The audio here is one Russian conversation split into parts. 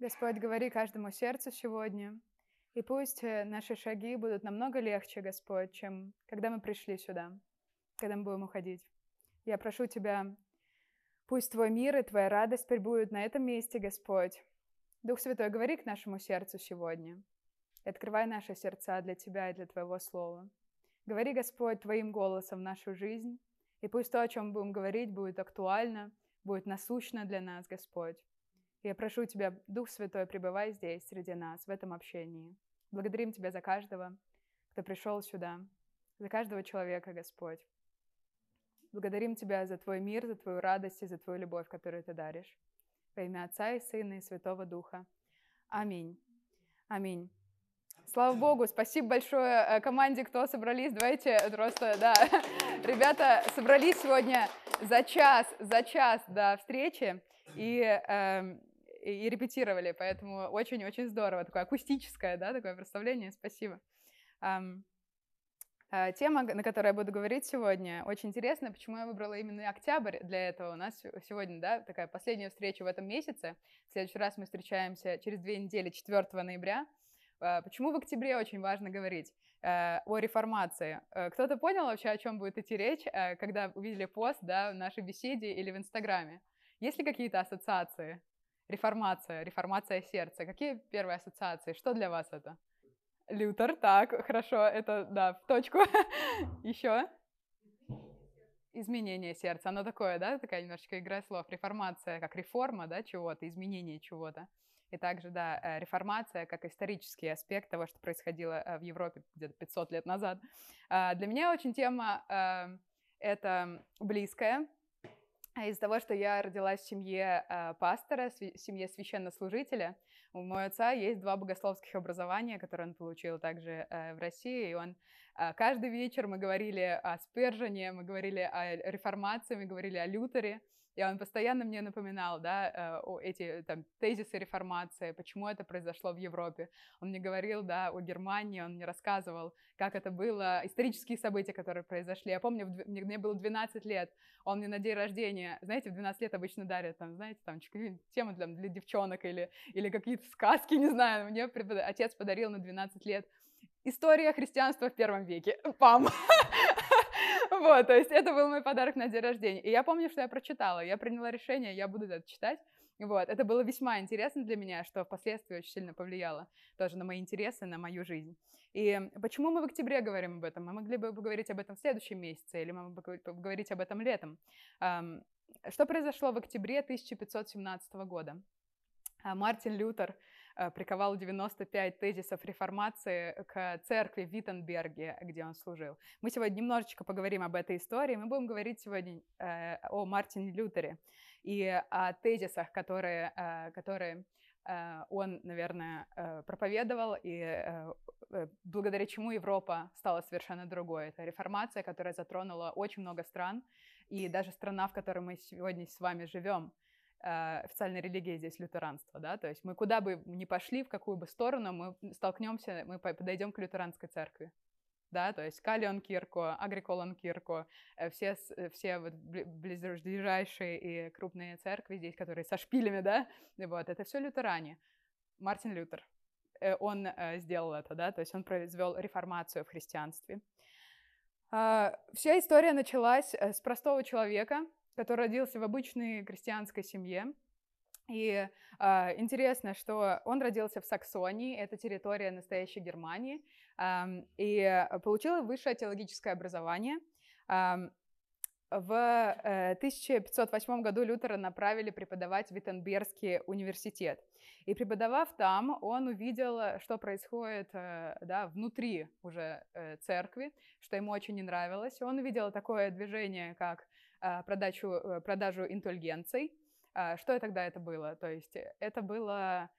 Господь, говори каждому сердцу сегодня, и пусть э, наши шаги будут намного легче, Господь, чем когда мы пришли сюда, когда мы будем уходить. Я прошу Тебя, пусть Твой мир и Твоя радость пребудут на этом месте, Господь. Дух Святой, говори к нашему сердцу сегодня. Открывай наши сердца для Тебя и для Твоего Слова. Говори, Господь, Твоим голосом в нашу жизнь, и пусть то, о чем будем говорить, будет актуально, будет насущно для нас, Господь. Я прошу Тебя, Дух Святой, пребывай здесь, среди нас, в этом общении. Благодарим Тебя за каждого, кто пришел сюда, за каждого человека, Господь. Благодарим Тебя за Твой мир, за Твою радость и за Твою любовь, которую Ты даришь. Во имя Отца и Сына и Святого Духа. Аминь. Аминь. Слава Богу, спасибо большое э, команде, кто собрались. Давайте просто, да, ребята собрались сегодня за час, за час до встречи и, э, и репетировали, поэтому очень-очень здорово, такое акустическое, да, такое представление, спасибо. Э, тема, на которой я буду говорить сегодня, очень интересная, почему я выбрала именно октябрь для этого. У нас сегодня, да, такая последняя встреча в этом месяце. В следующий раз мы встречаемся через две недели, 4 ноября. А, почему в октябре очень важно говорить э, о реформации? Кто-то понял вообще, о чем будет идти речь, когда увидели пост да, в нашей беседе или в Инстаграме? Есть ли какие-то ассоциации? Реформация, реформация сердца. Какие первые ассоциации? Что для вас это? Лютер, так, хорошо, это, да, в точку. Еще? Изменение сердца, оно такое, да, такая немножечко игра слов. Реформация, как реформа, да, чего-то, изменение чего-то. И также, да, э, реформация как исторический аспект того, что происходило э, в Европе где-то 500 лет назад. А, для меня очень тема эм, это близкая, из-за того, что я родилась в семье э, пастора, в семье священнослужителя, у моего отца есть два богословских образования, которые он получил также в России, и он каждый вечер мы говорили о Спержине, мы говорили о реформации, мы говорили о Лютере, и он постоянно мне напоминал, да, э, эти там тезисы реформации, почему это произошло в Европе. Он мне говорил, да, о Германии, он мне рассказывал, как это было, исторические события, которые произошли. Я помню, мне было 12 лет, он мне на день рождения, знаете, в 12 лет обычно дарят, там, знаете, там, тему для, для девчонок или, или какие-то сказки, не знаю. Мне отец подарил на 12 лет История христианства в первом веке. Пам! Вот, то есть это был мой подарок на день рождения. И я помню, что я прочитала, я приняла решение, я буду это читать. Вот, это было весьма интересно для меня, что впоследствии очень сильно повлияло тоже на мои интересы, на мою жизнь. И почему мы в октябре говорим об этом? Мы могли бы поговорить об этом в следующем месяце, или мы могли бы поговорить об этом летом. Что произошло в октябре 1517 года? А, Мартин Лютер приковал 95 тезисов реформации к церкви в Виттенберге, где он служил. Мы сегодня немножечко поговорим об этой истории. Мы будем говорить сегодня э, о Мартине Лютере и о тезисах, которые, э, которые он, наверное, проповедовал, и благодаря чему Европа стала совершенно другой. Это реформация, которая затронула очень много стран, и даже страна, в которой мы сегодня с вами живем – Э, официальная религия здесь лютеранство, да, то есть мы куда бы ни пошли, в какую бы сторону, мы столкнемся, мы подойдем к лютеранской церкви, да, то есть Калион Кирко, Агриколон Кирко, э, все, э, все вот ближайшие и крупные церкви здесь, которые со шпилями, да, вот, это все лютеране. Мартин Лютер, он сделал это, да, то есть он произвел реформацию в христианстве. А, вся история началась с простого человека, который родился в обычной крестьянской семье. И э, интересно, что он родился в Саксонии, это территория настоящей Германии, э, и получил высшее теологическое образование. Э, в э, 1508 году Лютера направили преподавать в Виттенбергский университет. И преподавав там, он увидел, что происходит э, да, внутри уже э, церкви, что ему очень не нравилось. Он увидел такое движение, как продачу, э, продажу интульгенций. А, что тогда это было? То есть это была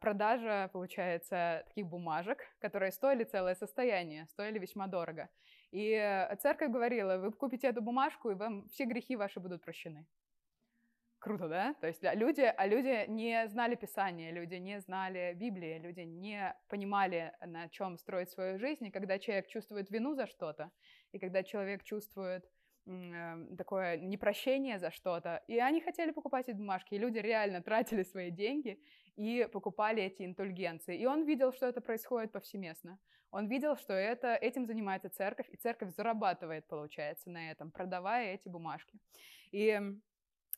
продажа, получается, таких бумажек, которые стоили целое состояние, стоили весьма дорого. И церковь говорила, вы купите эту бумажку, и вам все грехи ваши будут прощены. Круто, да? То есть люди, а люди не знали Писания, люди не знали Библии, люди не понимали, на чем строить свою жизнь. И когда человек чувствует вину за что-то, и когда человек чувствует такое непрощение за что-то. И они хотели покупать эти бумажки, и люди реально тратили свои деньги и покупали эти индульгенции. И он видел, что это происходит повсеместно. Он видел, что это, этим занимается церковь, и церковь зарабатывает, получается, на этом, продавая эти бумажки. И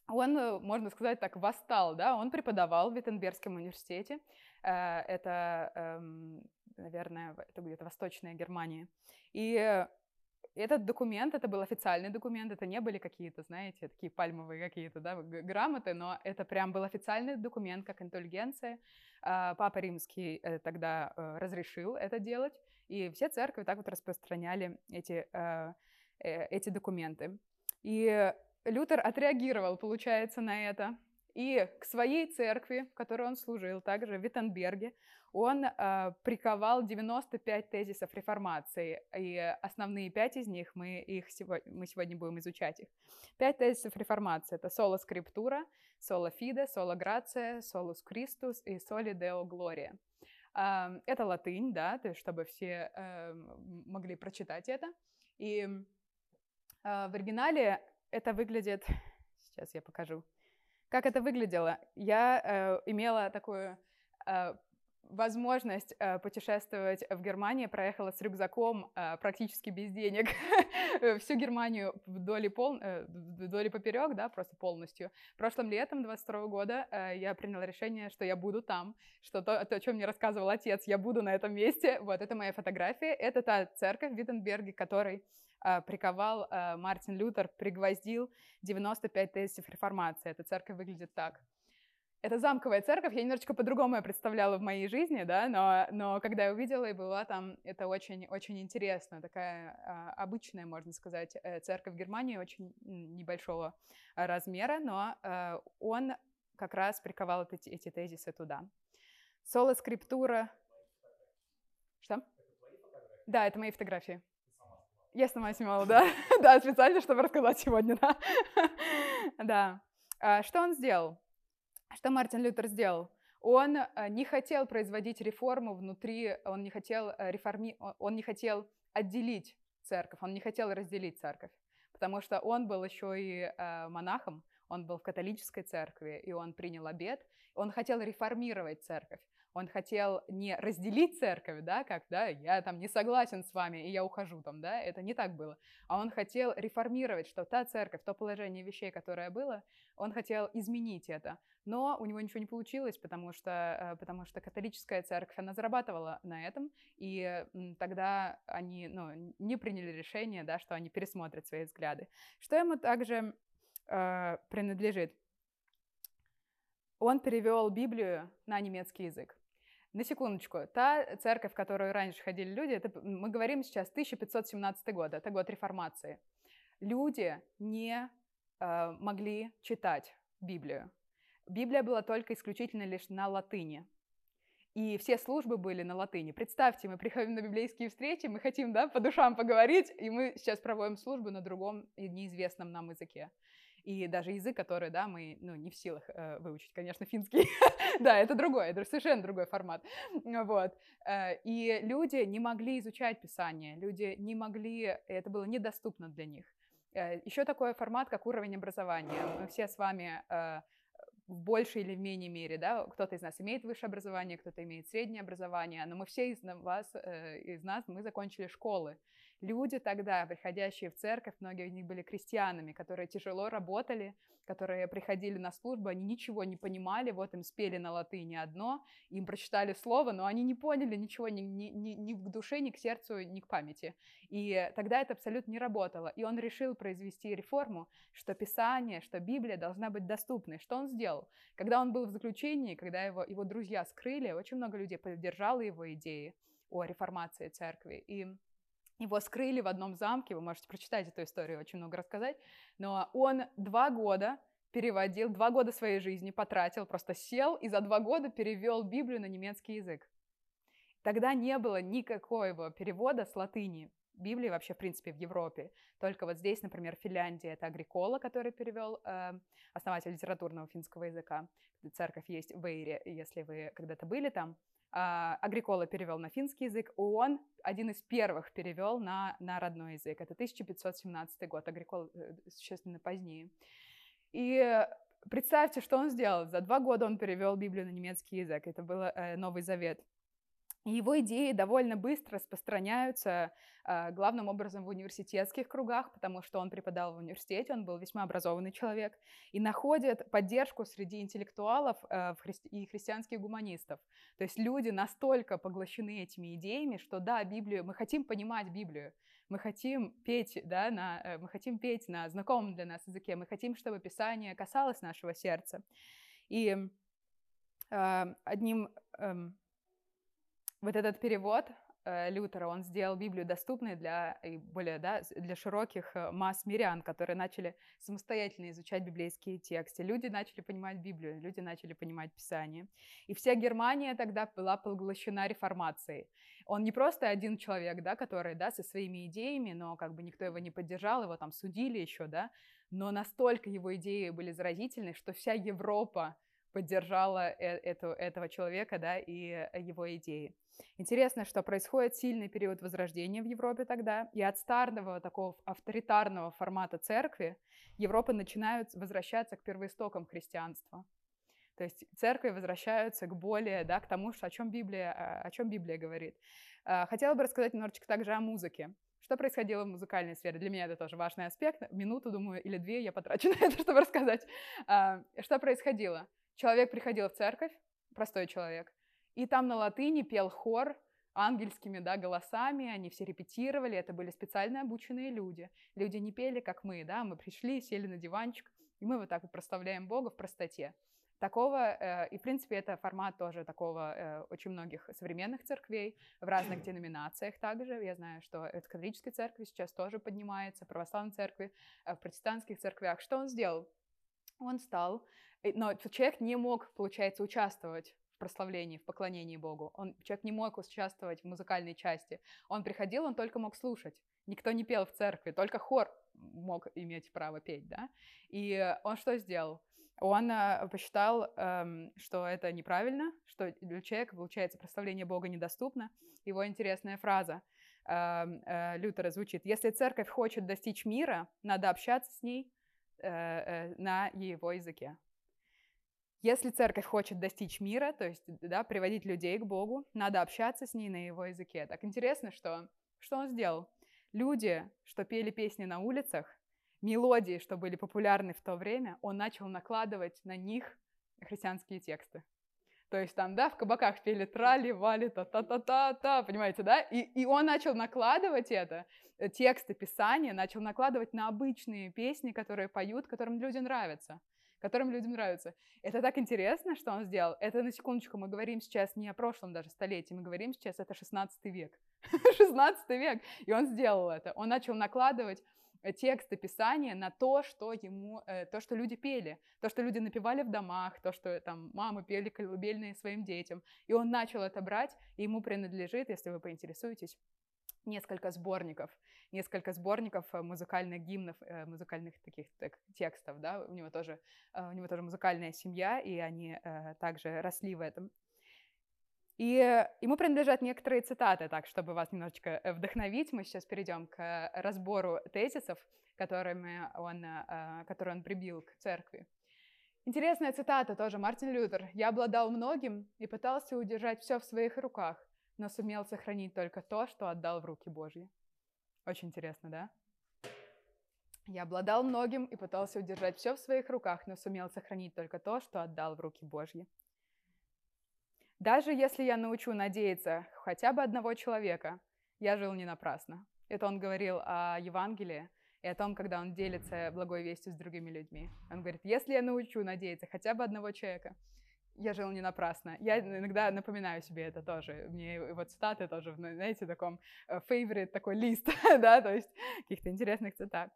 он, э, можно сказать так, восстал, да, он преподавал в Виттенбергском университете, э, это, эм, наверное, это где-то Восточная Германия, и этот документ, это был официальный документ, это не были какие-то, знаете, такие пальмовые какие-то, да, грамоты, но это прям был официальный документ, как интеллигенция. А, Папа Римский э, тогда разрешил это делать, и все церкви так вот распространяли эти, эти документы. И Лютер отреагировал, получается, на это. И к своей церкви, в которой он служил, также в Виттенберге, он э, приковал 95 тезисов реформации, и основные пять из них, мы, их сегодня, мы сегодня будем изучать их. Пять тезисов реформации — это соло скриптура, соло фиде, соло грация, солус Christus и соли део глория. Это латынь, да, то есть чтобы все э, могли прочитать это. И э, в оригинале это выглядит... Сейчас я покажу. Как это выглядело? Я э, имела такую э, возможность э, путешествовать в Германии, проехала с рюкзаком э, практически без денег всю Германию вдоль и, э, поперек, да, просто полностью. Прошлым летом 22 года э, я приняла решение, что я буду там, что то, о чем мне рассказывал отец, я буду на этом месте. Вот, это моя фотография. Это та церковь в Виттенберге, которой а, приковал Мартин Лютер, пригвоздил 95 тезисов реформации. Эта церковь выглядит так. Это замковая церковь, я немножечко по-другому ее представляла в моей жизни, да, но, но когда я увидела и была там, это очень, очень интересно, такая а, обычная, можно сказать, э, церковь Германии, очень небольшого размера, но а, он как раз приковал эти, эти тезисы туда. Соло скриптура... Что? Да, это мои фотографии. Я сама снимала, да. да, специально, чтобы рассказать сегодня, да. да. А, что он сделал? Что Мартин Лютер сделал? Он а, не хотел производить реформу внутри, он не хотел а, реформи... он не хотел отделить церковь, он не хотел разделить церковь, потому что он был еще и монахом, он был в католической церкви, и он принял обет, он хотел реформировать церковь он хотел не разделить церковь, да, как, да, я там не согласен с вами, и я ухожу там, да, это не так было, а он хотел реформировать, что та церковь, то положение вещей, которое было, он хотел изменить это, но у него ничего не получилось, потому что, э, потому что католическая церковь, она зарабатывала на этом, и тогда они, ну, не приняли решение, да, что они пересмотрят свои взгляды. Что ему также э, принадлежит? Он перевел Библию на немецкий язык. На секундочку, та церковь, в которую раньше ходили люди, это, мы говорим сейчас 1517 год, это год реформации. Люди не э, могли читать Библию. Библия была только исключительно лишь на латыни. И все службы были на латыни. Представьте, мы приходим на библейские встречи, мы хотим да, по душам поговорить, и мы сейчас проводим службу на другом неизвестном нам языке и даже язык, который, да, мы, ну, не в силах э, выучить, конечно, финский, да, это другой, это совершенно другой формат, вот, э, и люди не могли изучать Писание, люди не могли, это было недоступно для них. Э, еще такой формат, как уровень образования. Мы все с вами э, в большей или в меньшей мере, да, кто-то из нас имеет высшее образование, кто-то имеет среднее образование, но мы все из вас, э, из нас, мы закончили школы, Люди тогда, приходящие в церковь, многие из них были крестьянами, которые тяжело работали, которые приходили на службу, они ничего не понимали, вот им спели на латыни одно, им прочитали слово, но они не поняли ничего ни, ни, ни, ни к душе, ни к сердцу, ни к памяти. И тогда это абсолютно не работало. И он решил произвести реформу, что Писание, что Библия должна быть доступной. Что он сделал? Когда он был в заключении, когда его, его друзья скрыли, очень много людей поддержало его идеи о реформации церкви. И его скрыли в одном замке, вы можете прочитать эту историю, очень много рассказать, но он два года переводил, два года своей жизни потратил, просто сел и за два года перевел Библию на немецкий язык. Тогда не было никакого перевода с латыни. Библии вообще, в принципе, в Европе. Только вот здесь, например, в Финляндии это Агрикола, который перевел э, основатель литературного финского языка. Церковь есть в Эйре, если вы когда-то были там. А, Агрикола перевел на финский язык, он один из первых перевел на, на родной язык. Это 1517 год, Агрикола э, существенно позднее. И представьте, что он сделал. За два года он перевел Библию на немецкий язык. Это был э, Новый Завет. Его идеи довольно быстро распространяются э, главным образом в университетских кругах, потому что он преподал в университете, он был весьма образованный человек, и находит поддержку среди интеллектуалов христи- и христианских гуманистов. То есть люди настолько поглощены этими идеями, что да, Библию, мы хотим понимать Библию, мы хотим петь, да, на, э, мы хотим петь на знакомом для нас языке, мы хотим, чтобы Писание касалось нашего сердца. И э, одним э, вот этот перевод э, Лютера, он сделал Библию доступной для и более да, для широких э, масс мирян, которые начали самостоятельно изучать библейские тексты. Люди начали понимать Библию, люди начали понимать Писание. И вся Германия тогда была поглощена реформацией. Он не просто один человек, да, который да, со своими идеями, но как бы никто его не поддержал, его там судили еще, да, но настолько его идеи были заразительны, что вся Европа поддержала э, эту, этого человека да, и его идеи. Интересно, что происходит сильный период возрождения в Европе тогда, и от старого такого авторитарного формата церкви Европа начинает возвращаться к первоистокам христианства. То есть церкви возвращаются к более, да, к тому, что, о, чем Библия, а, о чем Библия говорит. А, хотела бы рассказать немножечко также о музыке. Что происходило в музыкальной сфере? Для меня это тоже важный аспект. Минуту, думаю, или две я потрачу на это, чтобы рассказать. А, что происходило? Человек приходил в церковь, простой человек, и там на латыни пел хор ангельскими да, голосами, они все репетировали, это были специально обученные люди. Люди не пели, как мы, да, мы пришли, сели на диванчик, и мы вот так вот прославляем Бога в простоте. Такого, э, и в принципе это формат тоже такого э, очень многих современных церквей, в разных деноминациях также. Я знаю, что в католической церкви сейчас тоже поднимается, в православной церкви, э, в протестантских церквях. Что он сделал? Он стал, но человек не мог, получается, участвовать в прославлении, в поклонении Богу. Он, человек не мог участвовать в музыкальной части. Он приходил, он только мог слушать. Никто не пел в церкви, только хор мог иметь право петь, да. И он что сделал? Он э, посчитал, э, что это неправильно, что для человека, получается, прославление Бога недоступно. Его интересная фраза э, э, Лютера звучит, если церковь хочет достичь мира, надо общаться с ней э, э, на его языке. Если церковь хочет достичь мира, то есть да, приводить людей к Богу, надо общаться с ней на его языке. Так интересно, что, что он сделал. Люди, что пели песни на улицах, мелодии, что были популярны в то время, он начал накладывать на них христианские тексты. То есть там, да, в кабаках пели трали, вали, та-та-та-та-та, понимаете, да? И, и он начал накладывать это, э, тексты Писания, начал накладывать на обычные песни, которые поют, которым люди нравятся которым людям нравится. Это так интересно, что он сделал. Это, на секундочку, мы говорим сейчас не о прошлом даже столетии, мы говорим сейчас, это 16 век. 16 век. И он сделал это. Он начал накладывать э, тексты Писания на то, что ему, э, то, что люди пели, то, что люди напевали в домах, то, что там мамы пели колыбельные своим детям. И он начал это брать, и ему принадлежит, если вы поинтересуетесь, несколько сборников, несколько сборников э, музыкальных гимнов, э, музыкальных таких так, текстов, да, у него тоже, э, у него тоже музыкальная семья, и они также росли в этом. И ему принадлежат некоторые цитаты, так, чтобы вас немножечко вдохновить. Мы сейчас перейдем к разбору тезисов, которыми он, которые он прибил к церкви. Интересная цитата тоже, Мартин Лютер. «Я обладал многим и пытался удержать все в своих руках, но сумел сохранить только то, что отдал в руки Божьи. Очень интересно, да? Я обладал многим и пытался удержать все в своих руках, но сумел сохранить только то, что отдал в руки Божьи. Даже если я научу надеяться хотя бы одного человека, я жил не напрасно. Это он говорил о Евангелии и о том, когда он делится благой вестью с другими людьми. Он говорит, если я научу надеяться хотя бы одного человека, я жил не напрасно. Я иногда напоминаю себе это тоже. Мне его цитаты тоже, знаете, в таком э, favorite такой лист, да, то есть каких-то интересных цитат.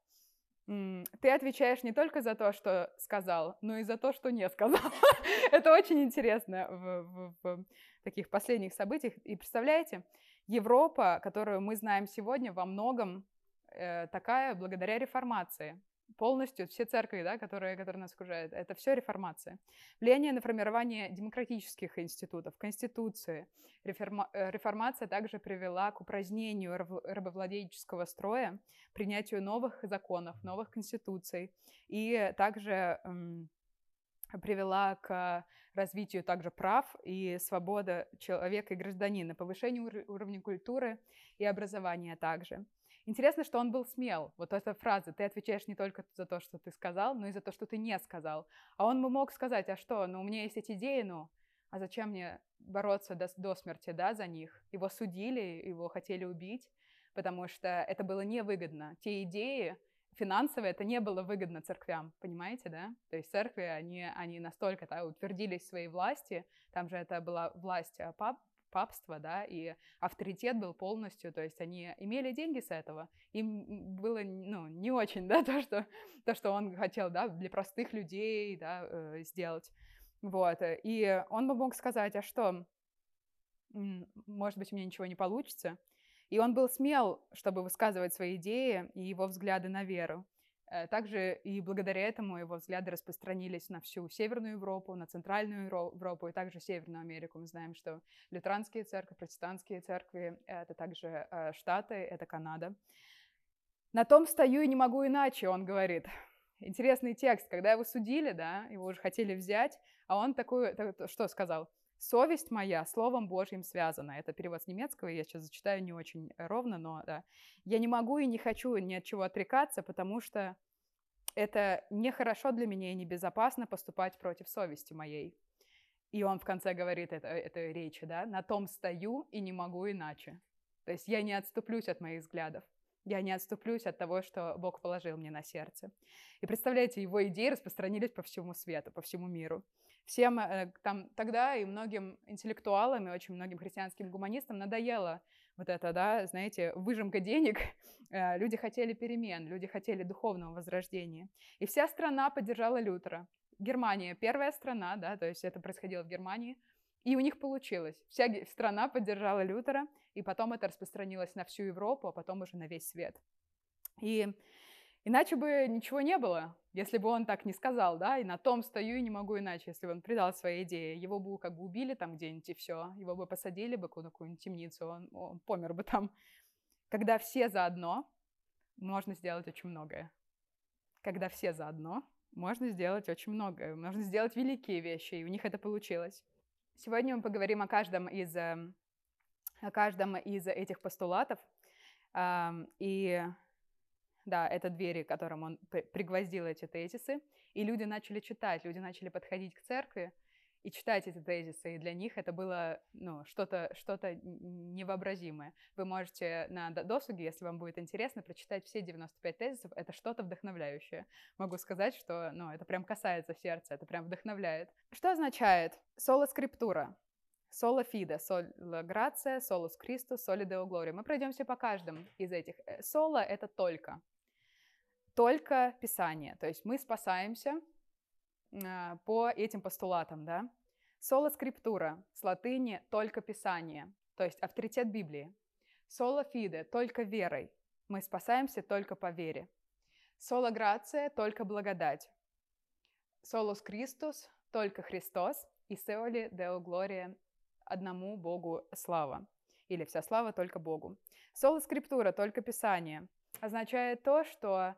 Ты отвечаешь не только за то, что сказал, но и за то, что не сказал. это очень интересно в, в, в таких последних событиях. И представляете, Европа, которую мы знаем сегодня, во многом э, такая благодаря реформации полностью все церкви, да, которые, которые нас окружают, это все реформация. Влияние на формирование демократических институтов, конституции. Реформа, э, реформация также привела к упразднению рабовладельческого строя, принятию новых законов, новых конституций и также привела к развитию также прав и свободы человека и гражданина, повышению уровня культуры и образования также. Интересно, что он был смел. Вот эта фраза, ты отвечаешь не только за то, что ты сказал, но и за то, что ты не сказал. А он бы мог сказать, а что, ну у меня есть эти идеи, ну, а зачем мне бороться до, до смерти, да, за них? Его судили, его хотели убить, потому что это было невыгодно. Те идеи, финансово это не было выгодно церквям, понимаете, да? То есть церкви, они, они настолько да, утвердились в своей власти, там же это была власть а, пап, папства, да, и авторитет был полностью, то есть они имели деньги с этого, им было, ну, не очень, да, то, что, то, что он хотел, да, для простых людей, да, э, сделать, вот, и он бы мог сказать, а что, может быть, у меня ничего не получится, и он был смел, чтобы высказывать свои идеи и его взгляды на веру. Э, также и благодаря этому его взгляды распространились на всю Северную Европу, на Центральную Европу и также Северную Америку. Мы знаем, что лютеранские церкви, протестантские церкви — это также э, Штаты, это Канада. «На том стою и не могу иначе», он говорит. Интересный текст. Когда его судили, да, его уже хотели взять, а он такой, что сказал? Совесть моя Словом Божьим связана. Это перевод с немецкого, я сейчас зачитаю не очень ровно, но да. Я не могу и не хочу ни от чего отрекаться, потому что это нехорошо для меня и небезопасно поступать против совести моей. И он в конце говорит это, этой речи, да, на том стою и не могу иначе. То есть я не отступлюсь от моих взглядов. Я не отступлюсь от того, что Бог положил мне на сердце. И представляете, его идеи распространились по всему свету, по всему миру всем э, там тогда и многим интеллектуалам, и очень многим христианским гуманистам надоело вот это, да, знаете, выжимка денег. Э, люди хотели перемен, люди хотели духовного возрождения. И вся страна поддержала Лютера. Германия первая страна, да, то есть это происходило в Германии, и у них получилось. Вся страна поддержала Лютера, и потом это распространилось на всю Европу, а потом уже на весь свет. И Иначе бы ничего не было, если бы он так не сказал, да, и на том стою и не могу иначе, если бы он предал свои идеи. Его бы как бы убили там где-нибудь и все, его бы посадили бы в какую-нибудь темницу, он, он помер бы там. Когда все заодно, можно сделать очень многое. Когда все заодно, можно сделать очень многое, можно сделать великие вещи, и у них это получилось. Сегодня мы поговорим о каждом из, эм, о каждом из этих постулатов, и да, это двери, которым он пригвоздил эти тезисы, и люди начали читать, люди начали подходить к церкви и читать эти тезисы, и для них это было ну, что-то что невообразимое. Вы можете на досуге, если вам будет интересно, прочитать все 95 тезисов, это что-то вдохновляющее. Могу сказать, что ну, это прям касается сердца, это прям вдохновляет. Что означает соло скриптура? Соло фиде, соло грация, солус Кристус, соли део глория. Мы пройдемся по каждому из этих. Соло — это только только Писание. То есть мы спасаемся э, по этим постулатам, да. Соло скриптура, с латыни только Писание, то есть авторитет Библии. Соло фиде, только верой. Мы спасаемся только по вере. Соло грация, только благодать. Солус Кристус, только Христос. И Сеоли Део Глория, одному Богу слава. Или вся слава только Богу. Соло скриптура, только Писание. Означает то, что а,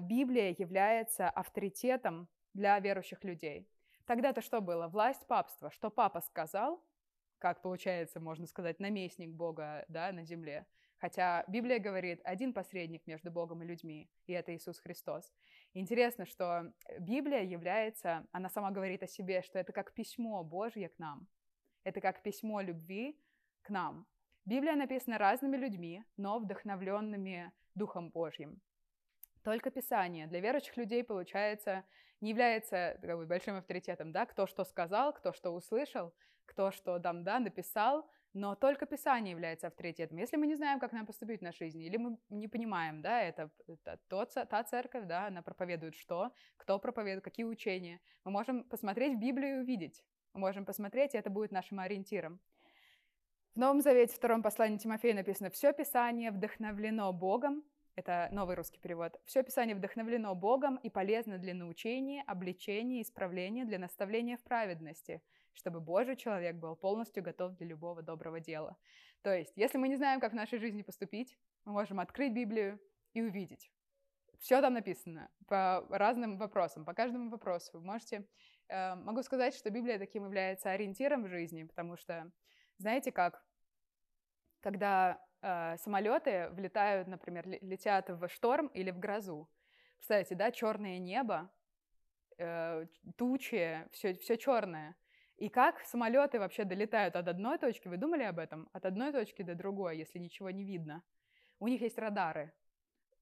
Библия является авторитетом для верующих людей. Тогда-то что было? Власть папства. Что папа сказал, как получается, можно сказать, наместник Бога да, на земле. Хотя Библия говорит, один посредник между Богом и людьми, и это Иисус Христос. интересно, что Библия является, она сама говорит о себе, что это как письмо Божье к нам. Это как письмо любви к нам. Библия написана разными людьми, но вдохновленными Духом Божьим. Только Писание для верующих людей, получается, не является как бы, большим авторитетом, да, кто что сказал, кто что услышал, кто что там, да, написал, но только Писание является авторитетом. Если мы не знаем, как нам поступить в нашей жизни, или мы не понимаем, да, это, это тот, та церковь, да, она проповедует что, кто проповедует, какие учения, мы можем посмотреть в Библию и увидеть. Мы можем посмотреть, и это будет нашим ориентиром. В Новом Завете, втором послании Тимофея написано, «Все Писание вдохновлено Богом это новый русский перевод. Все Писание вдохновлено Богом и полезно для научения, обличения, исправления, для наставления в праведности, чтобы Божий человек был полностью готов для любого доброго дела. То есть, если мы не знаем, как в нашей жизни поступить, мы можем открыть Библию и увидеть. Все там написано по разным вопросам, по каждому вопросу. Вы можете Э, могу сказать, что Библия таким является ориентиром в жизни, потому что, знаете как, когда э, самолеты влетают, например, летят в шторм или в грозу, представляете, да, черное небо, э, тучи, все, все черное. И как самолеты вообще долетают от одной точки, вы думали об этом? От одной точки до другой, если ничего не видно. У них есть радары.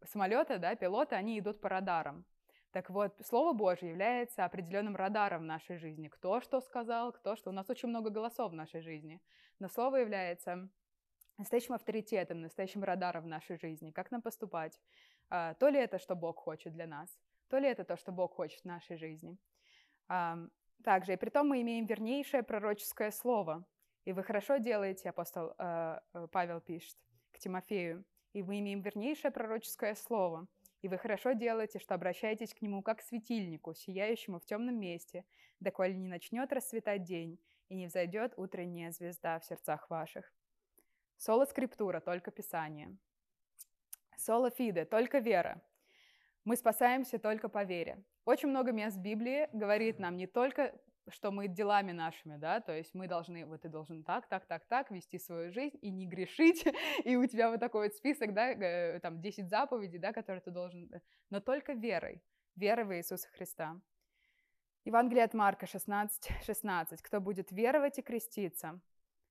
Самолеты, да, пилоты, они идут по радарам. Так вот, Слово Божье является определенным радаром в нашей жизни. Кто что сказал, кто что. У нас очень много голосов в нашей жизни. Но Слово является настоящим авторитетом, настоящим радаром в нашей жизни. Как нам поступать? А, то ли это, что Бог хочет для нас, то ли это то, что Бог хочет в нашей жизни. Также, и при том мы имеем вернейшее пророческое слово. И вы хорошо делаете, апостол э, э, Павел пишет к Тимофею, и мы имеем вернейшее пророческое слово. И вы хорошо делаете, что обращаетесь к нему как к светильнику, сияющему в темном месте, доколе не начнет расцветать день, и не взойдет утренняя звезда в сердцах ваших. Соло скриптура, только Писание. Соло фиде, только вера. Мы спасаемся только по вере. Очень много мест Библии говорит нам не только что мы делами нашими, да, то есть мы должны, вот ты должен так, так, так, так вести свою жизнь и не грешить, и у тебя вот такой вот список, да, э, там 10 заповедей, да, которые ты должен, э, но только верой, верой в Иисуса Христа. Евангелие от Марка 16, 16. Кто будет веровать и креститься,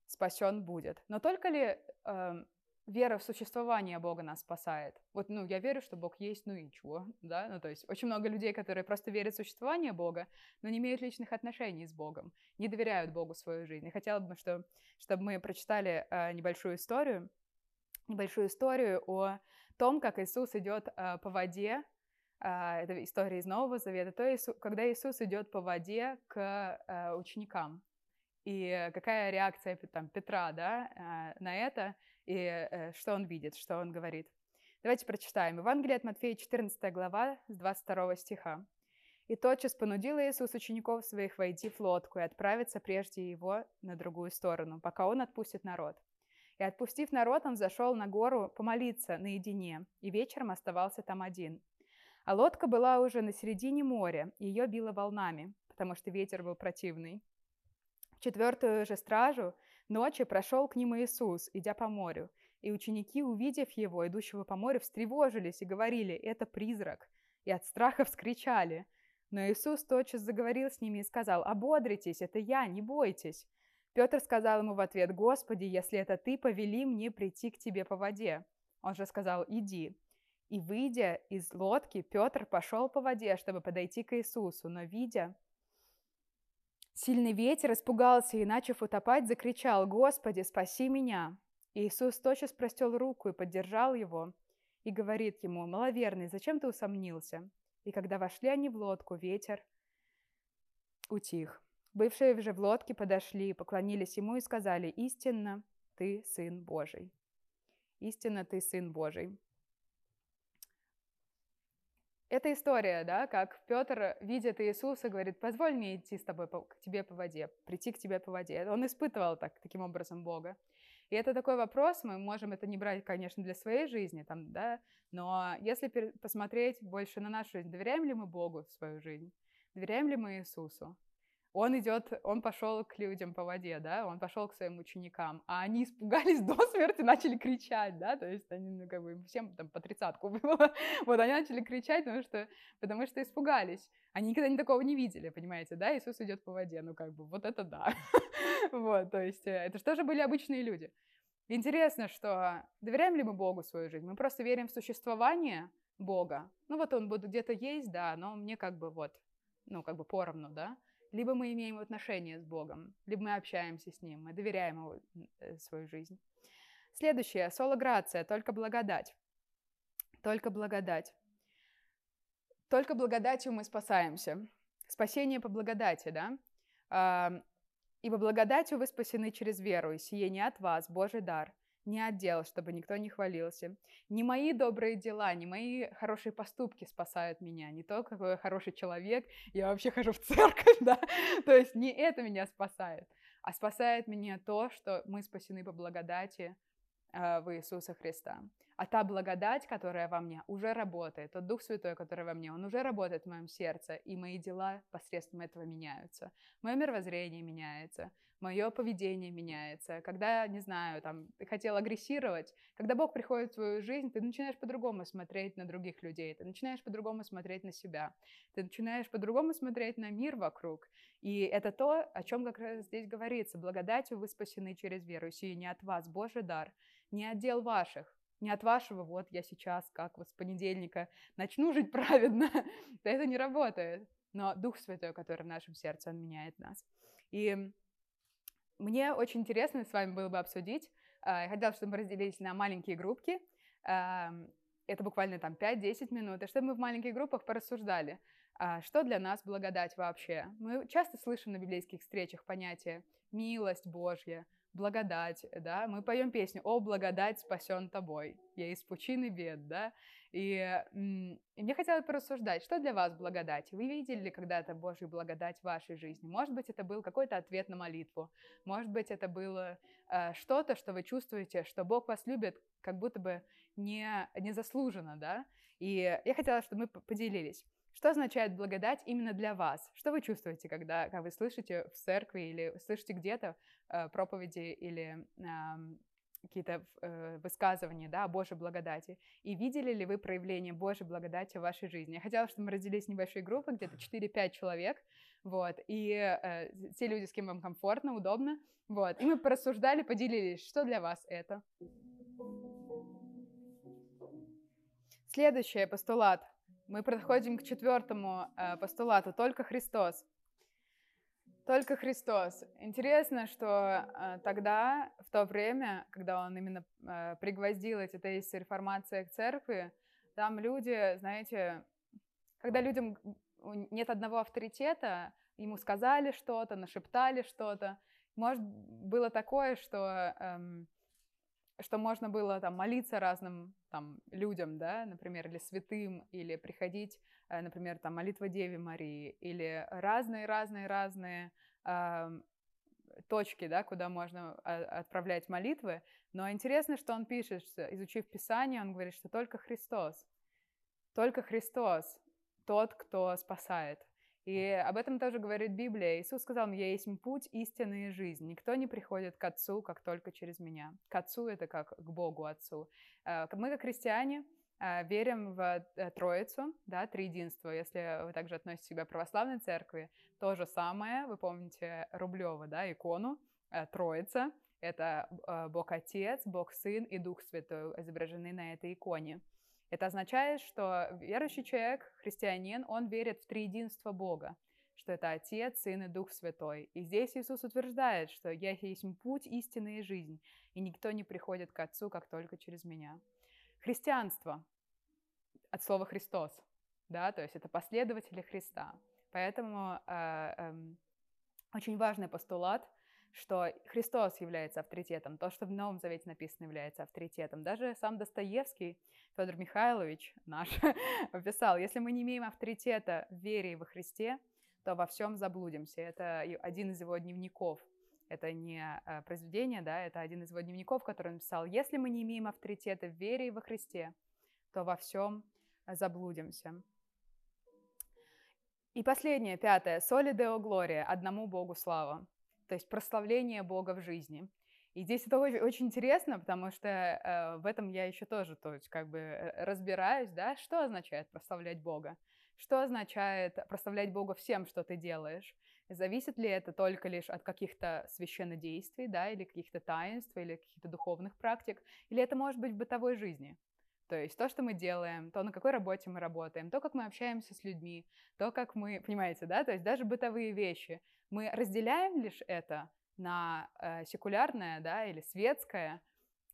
спасен будет. Но только ли э, вера в существование Бога нас спасает. Вот, ну, я верю, что Бог есть, ну и чего, да? Ну, то есть очень много людей, которые просто верят в существование Бога, но не имеют личных отношений с Богом, не доверяют Богу свою жизнь. И хотела бы, что, чтобы мы прочитали э, небольшую историю, небольшую историю о том, как Иисус идет э, по воде, э, это история из Нового Завета, то есть, когда Иисус идет по воде к э, ученикам, и какая реакция там, Петра да, э, на это, и э, что он видит, что он говорит. Давайте прочитаем. Евангелие от Матфея, 14 глава, с 22 стиха. «И тотчас понудил Иисус учеников своих войти в лодку и отправиться прежде его на другую сторону, пока он отпустит народ. И отпустив народ, он зашел на гору помолиться наедине, и вечером оставался там один. А лодка была уже на середине моря, и ее било волнами, потому что ветер был противный. Четвертую же стражу ночью прошел к ним Иисус, идя по морю, и ученики, увидев его, идущего по морю, встревожились и говорили, это призрак, и от страха вскричали. Но Иисус тотчас заговорил с ними и сказал, ободритесь, это я, не бойтесь. Петр сказал ему в ответ, Господи, если это ты, повели мне прийти к тебе по воде. Он же сказал, иди. И, выйдя из лодки, Петр пошел по воде, чтобы подойти к Иисусу, но, видя, Сильный ветер испугался и, начав утопать, закричал «Господи, спаси меня!» И Иисус тотчас простел руку и поддержал его, и говорит ему «Маловерный, зачем ты усомнился?» И когда вошли они в лодку, ветер утих. Бывшие же в лодке подошли, поклонились ему и сказали «Истинно, ты Сын Божий». Истинно, ты Сын Божий. Это история, да, как Петр видит Иисуса, говорит, позволь мне идти с тобой по, к тебе по воде, прийти к тебе по воде. Он испытывал так, таким образом Бога. И это такой вопрос, мы можем это не брать, конечно, для своей жизни, там, да, но если посмотреть больше на нашу жизнь, доверяем ли мы Богу в свою жизнь? Доверяем ли мы Иисусу? Он идет, он пошел к людям по воде, да, он пошел к своим ученикам, а они испугались до смерти, начали кричать, да, то есть они, ну, как бы, всем там по тридцатку было, вот, они начали кричать, потому что, потому что испугались. Они никогда не такого не видели, понимаете, да, Иисус идет по воде, ну, как бы, вот это да, вот, то есть э, это же были обычные люди. Интересно, что доверяем ли мы Богу свою жизнь? Мы просто верим в существование Бога. Ну, вот он будет где-то есть, да, но мне как бы вот, ну, как бы поровну, да, либо мы имеем отношения с Богом, либо мы общаемся с Ним, мы доверяем Ему э, свою жизнь. Следующее, соло грация, только благодать. Только благодать. Только благодатью мы спасаемся. Спасение по благодати, да? А, «Ибо благодатью вы спасены через веру, и сие не от вас, Божий дар, не отдел, чтобы никто не хвалился. Не мои добрые дела, не мои хорошие поступки спасают меня, не то, какой я хороший человек, я вообще хожу в церковь, да, то есть не это меня спасает, а спасает меня то, что мы спасены по благодати э, в Иисуса Христа. А та благодать, которая во мне, уже работает, тот Дух Святой, который во мне, он уже работает в моем сердце, и мои дела посредством этого меняются. Мое мировоззрение меняется, мое поведение меняется. Когда, не знаю, там, ты хотел агрессировать, когда Бог приходит в твою жизнь, ты начинаешь по-другому смотреть на других людей, ты начинаешь по-другому смотреть на себя, ты начинаешь по-другому смотреть на мир вокруг. И это то, о чем как раз здесь говорится. Благодатью вы спасены через веру, сию не от вас, Божий дар, не от дел ваших, не от вашего, вот я сейчас, как вот с понедельника, начну жить праведно. это не работает. Но Дух Святой, который в нашем сердце, Он меняет нас. И мне очень интересно с вами было бы обсудить. А, я хотела, чтобы мы разделились на маленькие группки. Это буквально там 5-10 минут. И чтобы мы в маленьких группах порассуждали, а, что для нас благодать вообще. Мы часто слышим на библейских встречах понятие «милость Божья», благодать, да, мы поем песню «О, благодать спасен тобой», я из пучины бед, да, и, и мне хотелось порассуждать, что для вас благодать? Вы видели ли когда-то Божью благодать в вашей жизни? Может быть, это был какой-то ответ на молитву, может быть, это было э, что-то, что вы чувствуете, что Бог вас любит, как будто бы не, незаслуженно, да, и я хотела, чтобы мы поделились. Что означает благодать именно для вас? Что вы чувствуете, когда, когда вы слышите в церкви или слышите где-то э, проповеди или э, какие-то э, высказывания да, о Божьей благодати? И видели ли вы проявление Божьей благодати в вашей жизни? Я хотела, чтобы мы разделились в небольшие группы, где-то 4-5 человек, вот, и э, те люди, с кем вам комфортно, удобно, вот, и мы порассуждали, поделились, что для вас это. Следующий постулат – мы подходим к четвертому э, постулату «Только Христос». Только Христос. Интересно, что э, тогда, в то время, когда он именно э, пригвоздил эти тезисы реформации к церкви, там люди, знаете, когда людям нет одного авторитета, ему сказали что-то, нашептали что-то, может, было такое, что эм, что можно было там молиться разным там людям, да, например, или святым, или приходить, э, например, там молитва Деве Марии, или разные-разные-разные э, точки, да, куда можно а, отправлять молитвы. Но интересно, что он пишет, что, изучив Писание, он говорит, что только Христос, только Христос тот, кто спасает. И об этом тоже говорит Библия. Иисус сказал, «Я есть путь, истинная жизнь. Никто не приходит к Отцу, как только через меня». К Отцу — это как к Богу Отцу. Э, мы, как христиане, э, верим в э, Троицу, да, Триединство. Если вы также относите себя к православной церкви, то же самое. Вы помните Рублева, да, икону, Троица. Это Бог Отец, Бог Сын и Дух Святой изображены на этой иконе. Это означает, что верующий человек, христианин, он верит в триединство Бога, что это Отец, Сын и Дух Святой. И здесь Иисус утверждает, что «Я есть путь, истины и жизнь, и никто не приходит к Отцу, как только через меня». Христианство от слова «Христос», да, то есть это последователи Христа. Поэтому э, э, очень важный постулат – что Христос является авторитетом, то, что в Новом Завете написано, является авторитетом. Даже сам Достоевский, Федор Михайлович наш, писал, если мы не имеем авторитета в вере во Христе, то во всем заблудимся. Это один из его дневников. Это не э, произведение, да, это один из его дневников, который он писал. Если мы не имеем авторитета в вере во Христе, то во всем заблудимся. И последнее, пятое. Соли Део Глория, одному Богу слава то есть прославление Бога в жизни. И здесь это очень, очень интересно, потому что э, в этом я еще тоже, то есть как бы э, разбираюсь, да, что означает прославлять Бога, что означает прославлять Бога всем, что ты делаешь. Зависит ли это только лишь от каких-то священнодействий, да, или каких-то таинств, или каких-то духовных практик, или это может быть в бытовой жизни. То есть то, что мы делаем, то, на какой работе мы работаем, то, как мы общаемся с людьми, то, как мы, понимаете, да, то есть даже бытовые вещи. Мы разделяем лишь это на э, секулярное, да, или светское,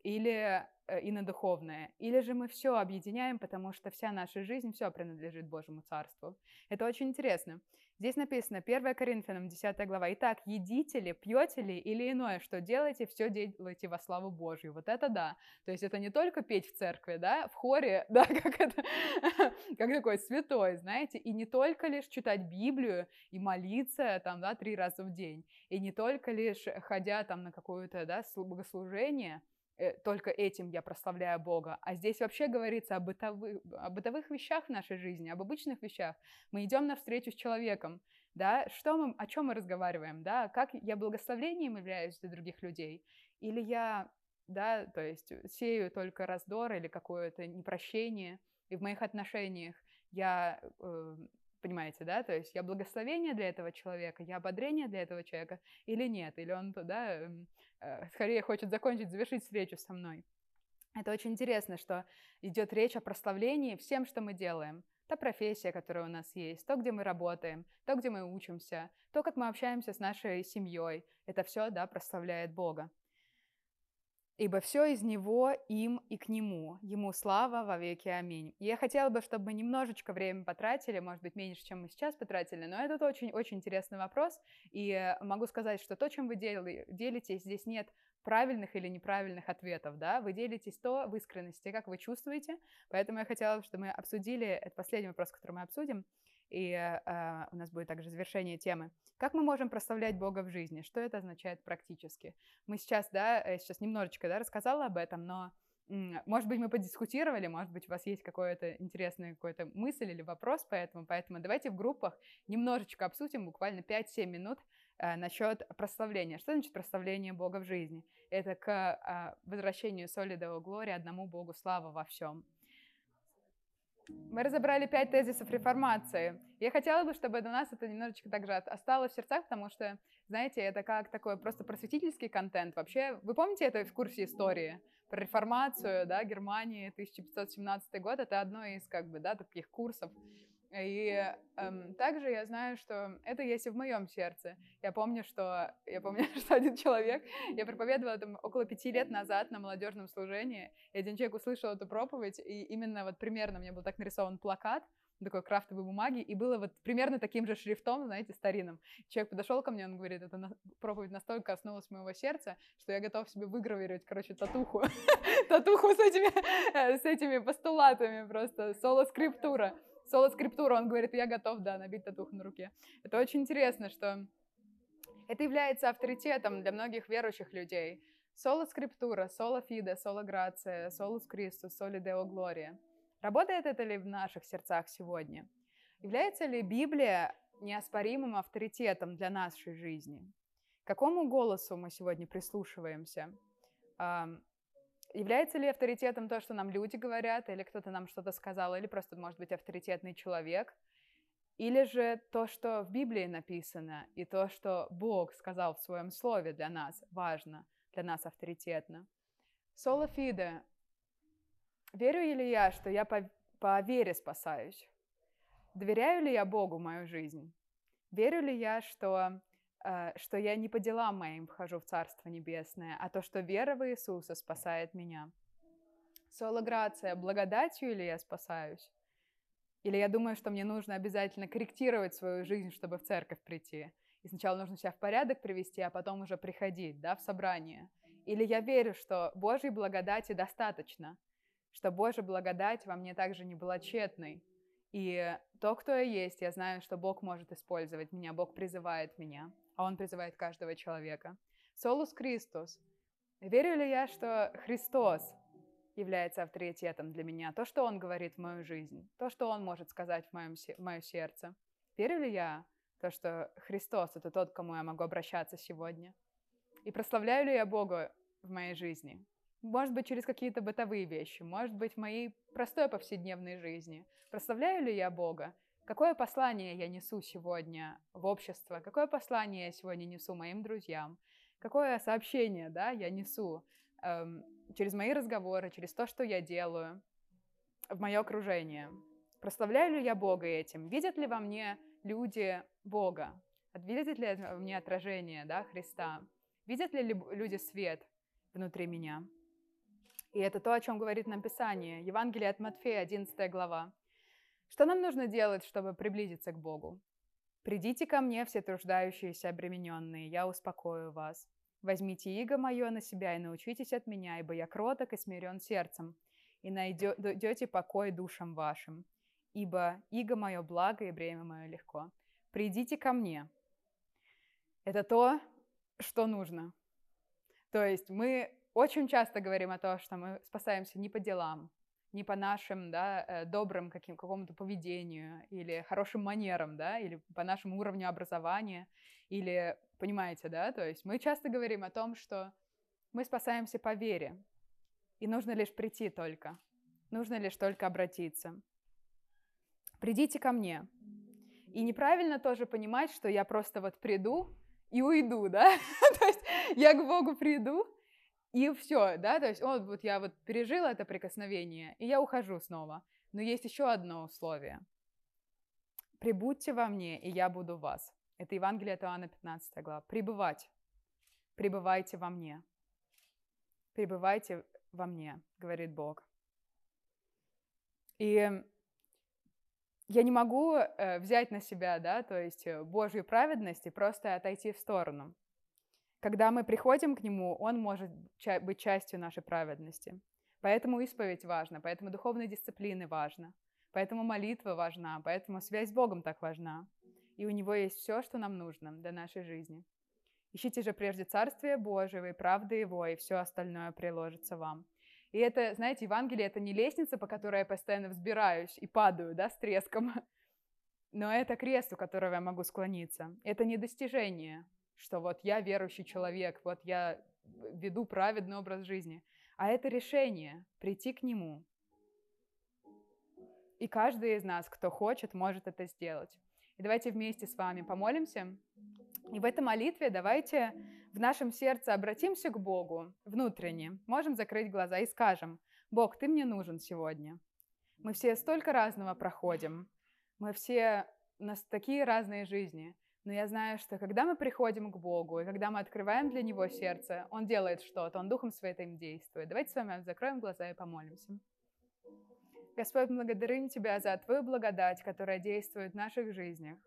или э, и на духовное. Или же мы все объединяем, потому что вся наша жизнь, все принадлежит Божьему Царству. Это очень интересно. Здесь написано, 1 Коринфянам, 10 глава. «Итак, едите ли, пьете ли или иное, что делаете, все делайте во славу Божью». Вот это да. То есть это не только петь в церкви, да, в хоре, да, как это, как такой святой, знаете, и не только лишь читать Библию и молиться там, да, три раза в день, и не только лишь ходя там на какое-то, да, богослужение, только этим я прославляю Бога. А здесь вообще говорится о бытовых, о бытовых вещах в нашей жизни, об обычных вещах. Мы идем навстречу с человеком, да, что мы, о чем мы разговариваем, да, как я благословением являюсь для других людей, или я, да, то есть сею только раздор или какое-то непрощение, и в моих отношениях я э, Понимаете, да? То есть я благословение для этого человека, я ободрение для этого человека или нет? Или он, да, эм, э, скорее хочет закончить, завершить встречу со мной. Это очень интересно, что идет речь о прославлении всем, что мы делаем. Та профессия, которая у нас есть, то, где мы работаем, то, где мы учимся, то, как мы общаемся с нашей семьей. Это все, да, прославляет Бога ибо все из Него, им и к Нему. Ему слава во веки. Аминь. Я хотела бы, чтобы мы немножечко времени потратили, может быть, меньше, чем мы сейчас потратили, но это очень-очень интересный вопрос, и могу сказать, что то, чем вы делитесь, здесь нет правильных или неправильных ответов, да, вы делитесь то в искренности, как вы чувствуете, поэтому я хотела, чтобы мы обсудили, это последний вопрос, который мы обсудим, и э, у нас будет также завершение темы. Как мы можем прославлять Бога в жизни? Что это означает практически? Мы сейчас, да, э, сейчас немножечко, да, рассказала об этом, но может быть, мы подискутировали, может быть, у вас есть какая-то интересная какая-то мысль или вопрос по этому, поэтому давайте в группах немножечко обсудим, буквально 5-7 минут э, насчет прославления. Что значит прославление Бога в жизни? Это к э, возвращению соли до одному Богу слава во всем. Мы разобрали пять тезисов реформации. Я хотела бы, чтобы до нас это немножечко также осталось в сердцах, потому что, знаете, это как такой просто просветительский контент. Вообще, вы помните это в курсе истории? Про реформацию, да, Германии, 1517 год, это одно из, как бы, да, таких курсов, и эм, также я знаю, что это есть и в моем сердце. Я помню, что я помню, что один человек, я проповедовала там около пяти лет назад на молодежном служении, и один человек услышал эту проповедь, и именно вот примерно мне был так нарисован плакат, такой крафтовой бумаги, и было вот примерно таким же шрифтом, знаете, старинным. Человек подошел ко мне, он говорит, эта проповедь настолько коснулась моего сердца, что я готов себе выгравировать, короче, татуху. Татуху с этими, э, с этими постулатами просто, соло-скриптура соло-скриптуру, он говорит, я готов, да, набить татуху на руке. Это очень интересно, что это является авторитетом для многих верующих людей. Соло-скриптура, соло-фиде, соло-грация, солус Кристус, соли Део Глория. Работает это ли в наших сердцах сегодня? Является ли Библия неоспоримым авторитетом для нашей жизни? К какому голосу мы сегодня прислушиваемся? Является ли авторитетом то, что нам люди говорят, или кто-то нам что-то сказал, или просто, может быть, авторитетный человек? Или же то, что в Библии написано, и то, что Бог сказал в своем слове для нас, важно, для нас авторитетно? Соло. Верю ли я, что я по, по вере спасаюсь? Доверяю ли я Богу мою жизнь? Верю ли я, что что я не по делам моим вхожу в Царство Небесное, а то, что вера в Иисуса спасает меня. Соло грация, благодатью или я спасаюсь? Или я думаю, что мне нужно обязательно корректировать свою жизнь, чтобы в церковь прийти? И сначала нужно себя в порядок привести, а потом уже приходить, да, в собрание. Или я верю, что Божьей благодати достаточно, что Божья благодать во мне также не была тщетной. И то, кто я есть, я знаю, что Бог может использовать меня, Бог призывает меня а Он призывает каждого человека. Солус Христос. Верю ли я, что Христос является авторитетом для меня? То, что Он говорит в мою жизнь, то, что Он может сказать в, моем, в мое сердце. Верю ли я то, что Христос — это тот, к кому я могу обращаться сегодня? И прославляю ли я Бога в моей жизни? Может быть, через какие-то бытовые вещи, может быть, в моей простой повседневной жизни. Прославляю ли я Бога? Какое послание я несу сегодня в общество? Какое послание я сегодня несу моим друзьям? Какое сообщение да, я несу эм, через мои разговоры, через то, что я делаю в мое окружение? Прославляю ли я Бога этим? Видят ли во мне люди Бога? Видят ли во мне отражение да, Христа? Видят ли люди свет внутри меня? И это то, о чем говорит нам Писание. Евангелие от Матфея, 11 глава. Что нам нужно делать, чтобы приблизиться к Богу? «Придите ко мне, все труждающиеся обремененные, я успокою вас. Возьмите иго мое на себя и научитесь от меня, ибо я кроток и смирен сердцем, и найдете покой душам вашим. Ибо иго мое благо и бремя мое легко. Придите ко мне». Это то, что нужно. То есть мы очень часто говорим о том, что мы спасаемся не по делам, не по нашим, да, э, добрым каким, какому-то поведению или хорошим манерам, да, или по нашему уровню образования, или, понимаете, да, то есть мы часто говорим о том, что мы спасаемся по вере, и нужно лишь прийти только, нужно лишь только обратиться. Придите ко мне. И неправильно тоже понимать, что я просто вот приду и уйду, да, то есть я к Богу приду, и все, да, то есть вот, вот я вот пережила это прикосновение, и я ухожу снова. Но есть еще одно условие. «Прибудьте во мне, и я буду в вас». Это Евангелие от Иоанна, 15 глава. «Пребывать». «Пребывайте во мне». «Пребывайте во мне», говорит Бог. И я не могу э, взять на себя, да, то есть э, Божью праведность и просто отойти в сторону. Когда мы приходим к Нему, Он может быть частью нашей праведности. Поэтому исповедь важна, поэтому духовные дисциплины важна, поэтому молитва важна, поэтому связь с Богом так важна. И у Него есть все, что нам нужно для нашей жизни. Ищите же прежде Царствие Божие и правды Его, и все остальное приложится вам. И это, знаете, Евангелие — это не лестница, по которой я постоянно взбираюсь и падаю, да, с треском, но это крест, у которого я могу склониться. Это не достижение, что вот я верующий человек, вот я веду праведный образ жизни, а это решение прийти к Нему. И каждый из нас, кто хочет, может это сделать. И давайте вместе с вами помолимся. И в этой молитве давайте в нашем сердце обратимся к Богу внутренне. Можем закрыть глаза и скажем, Бог, ты мне нужен сегодня. Мы все столько разного проходим. Мы все, у нас такие разные жизни. Но я знаю, что когда мы приходим к Богу, и когда мы открываем для Него сердце, Он делает что-то, Он Духом Святым действует. Давайте с вами закроем глаза и помолимся. Господь, благодарим Тебя за Твою благодать, которая действует в наших жизнях.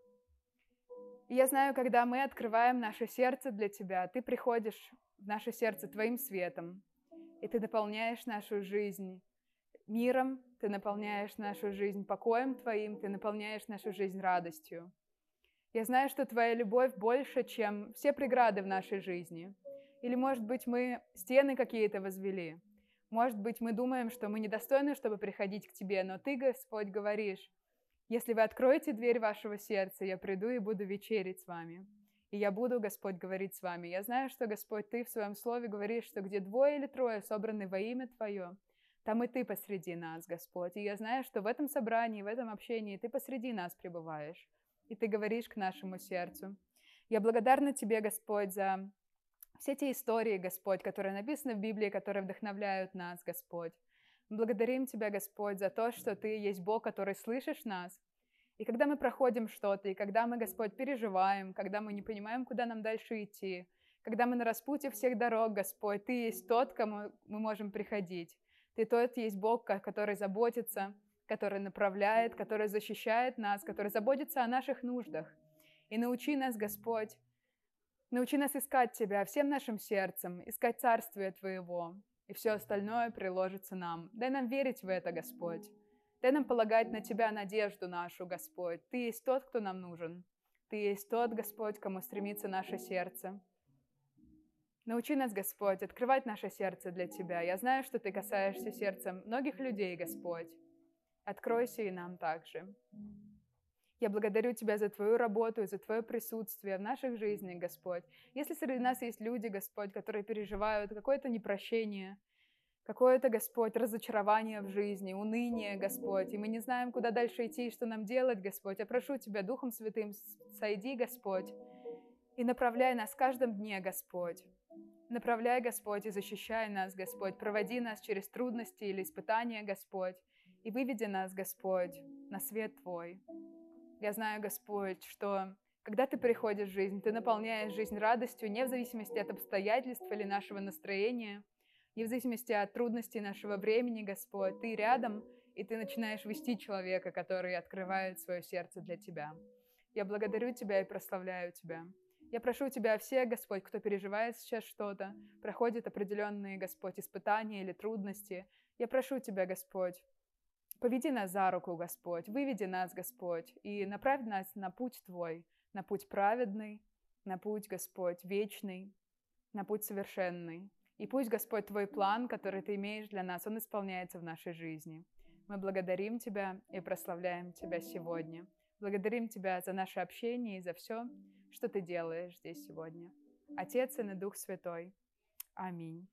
И я знаю, когда мы открываем наше сердце для Тебя, Ты приходишь в наше сердце Твоим светом, и Ты наполняешь нашу жизнь миром, Ты наполняешь нашу жизнь покоем Твоим, Ты наполняешь нашу жизнь радостью. Я знаю, что Твоя любовь больше, чем все преграды в нашей жизни. Или, может быть, мы стены какие-то возвели. Может быть, мы думаем, что мы недостойны, чтобы приходить к Тебе, но Ты, Господь, говоришь, если вы откроете дверь вашего сердца, я приду и буду вечерить с вами. И я буду, Господь, говорить с вами. Я знаю, что, Господь, Ты в Своем Слове говоришь, что где двое или трое собраны во имя Твое, там и Ты посреди нас, Господь. И я знаю, что в этом собрании, в этом общении Ты посреди нас пребываешь и Ты говоришь к нашему сердцу. Я благодарна Тебе, Господь, за все те истории, Господь, которые написаны в Библии, которые вдохновляют нас, Господь. Благодарим Тебя, Господь, за то, что Ты есть Бог, который слышишь нас. И когда мы проходим что-то, и когда мы, Господь, переживаем, когда мы не понимаем, куда нам дальше идти, когда мы на распутье всех дорог, Господь, Ты есть тот, к кому мы можем приходить. Ты тот есть Бог, который заботится который направляет, который защищает нас, который заботится о наших нуждах. И научи нас, Господь, научи нас искать Тебя всем нашим сердцем, искать Царствие Твоего, и все остальное приложится нам. Дай нам верить в это, Господь. Дай нам полагать на Тебя надежду нашу, Господь. Ты есть тот, кто нам нужен. Ты есть тот, Господь, кому стремится наше сердце. Научи нас, Господь, открывать наше сердце для Тебя. Я знаю, что Ты касаешься сердцем многих людей, Господь. Откройся и нам также. Я благодарю Тебя за Твою работу и за Твое присутствие в наших жизнях, Господь. Если среди нас есть люди, Господь, которые переживают какое-то непрощение, какое-то, Господь, разочарование в жизни, уныние, Господь, и мы не знаем, куда дальше идти и что нам делать, Господь, я прошу Тебя, Духом Святым, сойди, Господь, и направляй нас в каждом дне, Господь. Направляй, Господь, и защищай нас, Господь. Проводи нас через трудности или испытания, Господь и выведи нас, Господь, на свет Твой. Я знаю, Господь, что когда Ты приходишь в жизнь, Ты наполняешь жизнь радостью не в зависимости от обстоятельств или нашего настроения, не в зависимости от трудностей нашего времени, Господь. Ты рядом, и Ты начинаешь вести человека, который открывает свое сердце для Тебя. Я благодарю Тебя и прославляю Тебя. Я прошу Тебя, все, Господь, кто переживает сейчас что-то, проходит определенные, Господь, испытания или трудности, я прошу Тебя, Господь, Поведи нас за руку, Господь, выведи нас, Господь, и направь нас на путь Твой, на путь праведный, на путь, Господь, вечный, на путь совершенный. И пусть, Господь, Твой план, который Ты имеешь для нас, он исполняется в нашей жизни. Мы благодарим Тебя и прославляем Тебя сегодня. Благодарим Тебя за наше общение и за все, что Ты делаешь здесь сегодня. Отец и Дух Святой. Аминь.